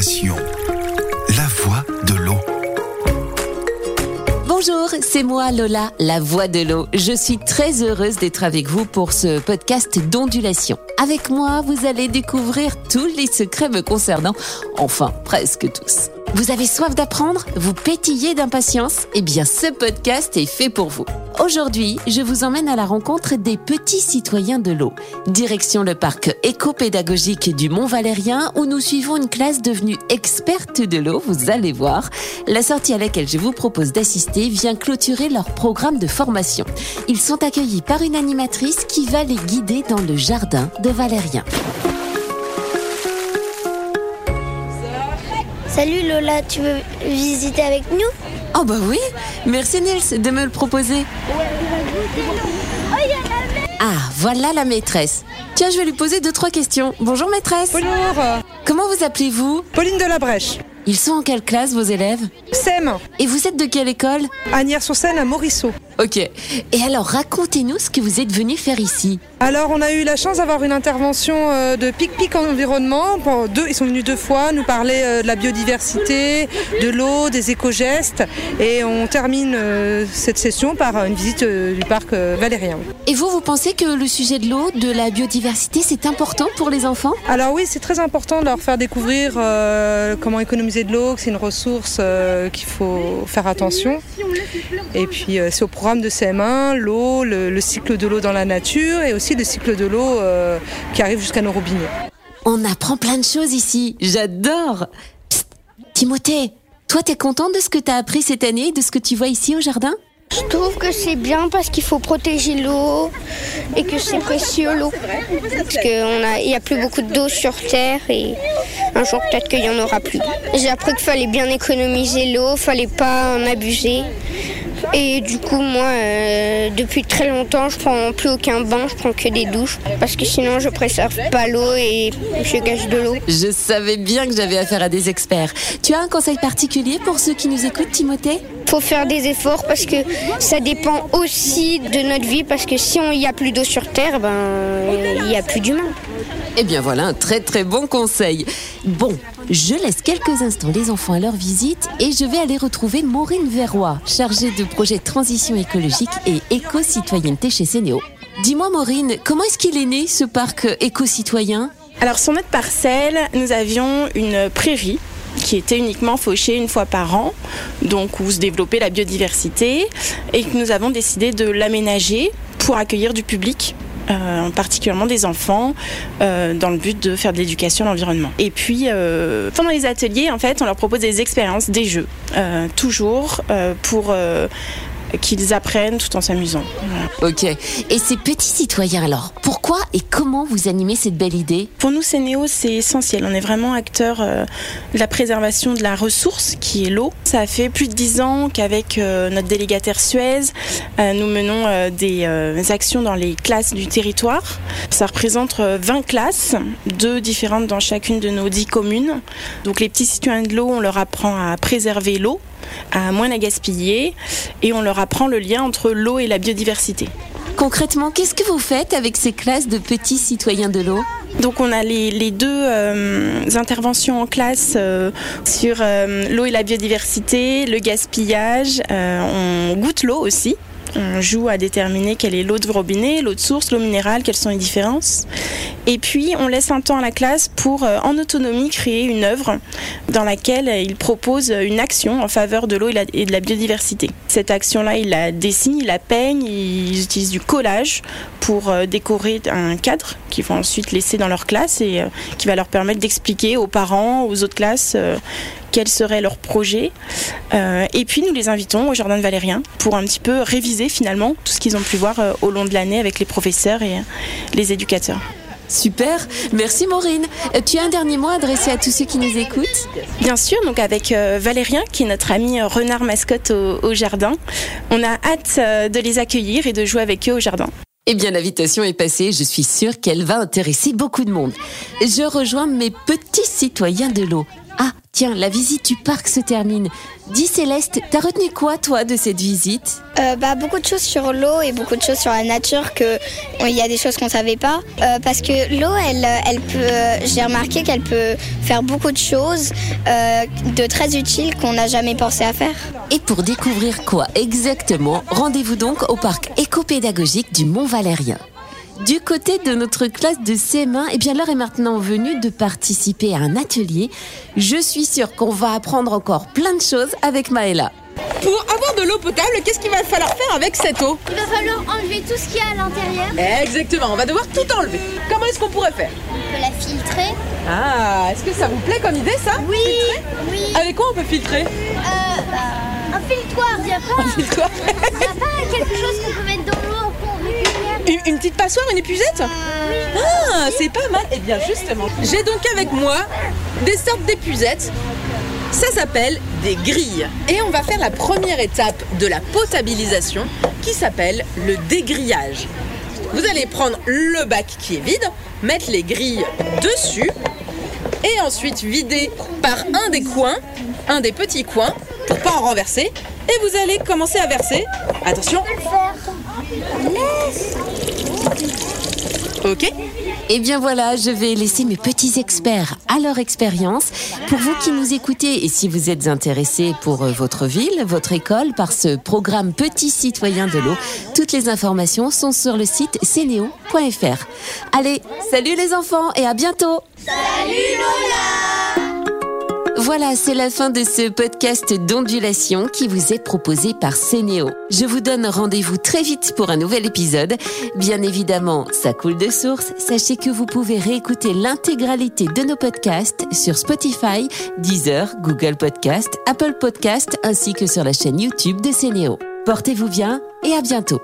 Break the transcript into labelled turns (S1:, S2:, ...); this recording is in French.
S1: La voix de l'eau.
S2: Bonjour, c'est moi Lola, la voix de l'eau. Je suis très heureuse d'être avec vous pour ce podcast d'ondulation. Avec moi, vous allez découvrir tous les secrets me concernant, enfin presque tous. Vous avez soif d'apprendre? Vous pétillez d'impatience? Eh bien, ce podcast est fait pour vous. Aujourd'hui, je vous emmène à la rencontre des petits citoyens de l'eau. Direction le parc éco-pédagogique du Mont Valérien où nous suivons une classe devenue experte de l'eau, vous allez voir. La sortie à laquelle je vous propose d'assister vient clôturer leur programme de formation. Ils sont accueillis par une animatrice qui va les guider dans le jardin Valérien.
S3: Salut Lola, tu veux visiter avec nous?
S2: Oh bah oui, merci Nils de me le proposer. Ah, voilà la maîtresse. Tiens, je vais lui poser deux, trois questions. Bonjour maîtresse.
S4: Bonjour,
S2: Comment vous appelez-vous?
S4: Pauline de la Brèche,
S2: Ils sont en quelle classe vos élèves?
S4: SEM,
S2: Et vous êtes de quelle école?
S4: Agnières-sur-Seine à Morisseau.
S2: Ok. Et alors racontez-nous ce que vous êtes venu faire ici.
S4: Alors, on a eu la chance d'avoir une intervention euh, de Pic Pic Environnement. Deux, ils sont venus deux fois nous parler euh, de la biodiversité, de l'eau, des éco-gestes. Et on termine euh, cette session par une visite du parc Valérien.
S2: Et vous, vous pensez que le sujet de l'eau, de la biodiversité, c'est important pour les enfants?
S4: Alors oui, c'est très important de leur faire découvrir comment économiser de l'eau, que c'est une ressource qu'il faut faire attention. Et puis c'est au programme de CM1, l'eau, le, le cycle de l'eau dans la nature et aussi le cycle de l'eau euh, qui arrive jusqu'à nos robinets.
S2: On apprend plein de choses ici. J'adore. Psst, Timothée, toi, t'es content de ce que t'as appris cette année et de ce que tu vois ici au jardin?
S3: Je trouve que c'est bien parce qu'il faut protéger l'eau et que c'est précieux l'eau. Parce qu'il n'y a plus beaucoup d'eau sur Terre et un jour peut-être qu'il n'y en aura plus. J'ai appris qu'il fallait bien économiser l'eau, fallait pas en abuser. Et du coup, moi, euh, depuis très longtemps, je prends plus aucun bain, je prends que des douches. Parce que sinon, je préserve pas l'eau et je gâche de l'eau.
S2: Je savais bien que j'avais affaire à des experts. Tu as un conseil particulier pour ceux qui nous écoutent, Timothée?
S3: Faut faire des efforts parce que ça dépend aussi de notre vie parce que si il n'y a plus d'eau sur Terre, ben il n'y a plus d'humains.
S2: Eh bien voilà un très très bon conseil. Bon, je laisse quelques instants les enfants à leur visite et je vais aller retrouver Maureen Verroy, chargée de projet transition écologique et éco-citoyenneté chez Sénéo. Dis-moi Maureen, comment est-ce qu'il est né ce parc éco-citoyen?
S5: Alors sur notre parcelle, nous avions une prairie qui était uniquement fauchée une fois par an, donc où se développait la biodiversité, et que nous avons décidé de l'aménager pour accueillir du public. Euh, particulièrement des enfants, euh, dans le but de faire de l'éducation à l'environnement. Et puis, euh, pendant les ateliers, en fait, on leur propose des expériences, des jeux, toujours pour qu'ils apprennent tout en s'amusant. Voilà.
S2: Ok. Et ces petits citoyens alors, pourquoi et comment vous animez cette belle idée?
S5: Pour nous, Sénéo, c'est essentiel. On est vraiment acteur euh, de la préservation de la ressource qui est l'eau. Ça fait plus de dix ans qu'avec euh, notre délégataire Suez, euh, nous menons des actions dans les classes du territoire. Ça représente euh, 20 classes, deux différentes dans chacune de nos dix communes. Donc les petits citoyens de l'eau, on leur apprend à préserver l'eau à moins la gaspiller et on leur apprend le lien entre l'eau et la biodiversité.
S2: Concrètement, qu'est-ce que vous faites avec ces classes de petits citoyens de l'eau?
S5: Donc on a les, les deux euh, interventions en classe euh, sur euh, l'eau et la biodiversité, le gaspillage, on goûte l'eau aussi. On joue à déterminer quelle est l'eau de robinet, l'eau de source, l'eau minérale, quelles sont les différences. Et puis on laisse un temps à la classe pour euh, en autonomie créer une œuvre dans laquelle euh, il propose une action en faveur de l'eau et, de la biodiversité. Cette action-là, il la dessine, il la peigne, ils utilisent du collage pour euh, décorer un cadre qu'ils vont ensuite laisser dans leur classe et euh, qui va leur permettre d'expliquer aux parents, aux autres classes euh, quel serait leur projet. Euh, et puis nous les invitons au Jardin de Valérien pour un petit peu réviser finalement tout ce qu'ils ont pu voir euh, au long de l'année avec les professeurs et euh, les éducateurs.
S2: Super, merci Maureen. Tu as un dernier mot adressé à tous ceux qui nous écoutent?
S5: Bien sûr, donc avec Valérien, qui est notre ami renard mascotte au, au jardin, on a hâte de les accueillir et de jouer avec eux au jardin.
S2: Eh bien, l'invitation est passée. Je suis sûre qu'elle va intéresser beaucoup de monde. Je rejoins mes petits citoyens de l'eau. Ah, tiens, la visite du parc se termine. Dis Céleste, t'as retenu quoi toi de cette visite?
S3: Euh, bah, beaucoup de choses sur l'eau et beaucoup de choses sur la nature que il y a des choses qu'on savait pas Euh, parce que l'eau elle elle peut j'ai remarqué qu'elle peut faire beaucoup de choses euh, de très utiles qu'on n'a jamais pensé à faire.
S2: Et pour découvrir quoi exactement, rendez-vous donc au parc éco-pédagogique du Mont Valérien. Du côté de notre classe de CM1, eh bien l'heure est maintenant venue de participer à un atelier. Je suis sûre qu'on va apprendre encore plein de choses avec Maëla.
S6: Pour avoir de l'eau potable, qu'est-ce qu'il va falloir faire avec cette eau?
S7: Il va falloir enlever tout ce qu'il y a à l'intérieur.
S6: Exactement, on va devoir tout enlever. Comment est-ce qu'on pourrait faire?
S7: On peut la filtrer.
S6: Ah, est-ce que ça vous plaît comme idée ça?
S7: Oui, oui.
S6: Avec quoi on peut filtrer?
S7: Euh, bah, un filtoir, il n'y a pas,
S6: Filtre-toi.
S7: y a pas quelque chose qu'on peut mettre dans l'eau qu'on récupère.
S6: Une, une petite passoire, une épuisette Ah, c'est pas mal. Eh bien justement, j'ai donc avec moi des sortes d'épuisettes. Ça s'appelle des grilles. Et on va faire la première étape de la potabilisation qui s'appelle le dégrillage. Vous allez prendre le bac qui est vide, mettre les grilles dessus et ensuite vider par un des coins, un des petits coins, pour pas en renverser. Et vous allez commencer à verser. Attention. Ok.
S2: Eh bien voilà, je vais laisser mes petits experts à leur expérience. Pour vous qui nous écoutez et si vous êtes intéressés pour euh, votre ville, votre école, par ce programme Petits citoyens de l'eau, toutes les informations sont sur le site cneo.fr. Allez, salut les enfants et à bientôt Voilà, c'est la fin de ce podcast d'ondulation qui vous est proposé par Cénéo. Je vous donne rendez-vous très vite pour un nouvel épisode. Bien évidemment, ça coule de source. Sachez que vous pouvez réécouter l'intégralité de nos podcasts sur Spotify, Deezer, Google Podcast, Apple Podcast ainsi que sur la chaîne YouTube de Cénéo. Portez-vous bien et à bientôt.